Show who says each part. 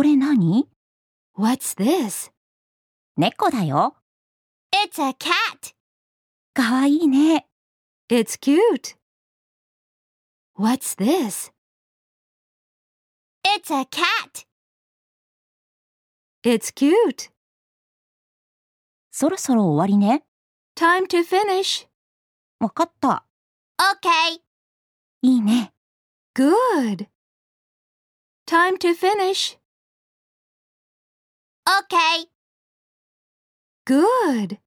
Speaker 1: これ何
Speaker 2: What's this?
Speaker 1: 猫だよ。
Speaker 3: It's a cat.
Speaker 1: かわいいね。
Speaker 2: It's cute. What's this?
Speaker 3: It's a cat.
Speaker 2: It's cute.
Speaker 1: そろそろ終わりね。
Speaker 2: Time to finish.
Speaker 1: わかった。
Speaker 3: Okay.
Speaker 1: いいね。
Speaker 2: Good. Time to finish.
Speaker 3: Okay.
Speaker 2: Good.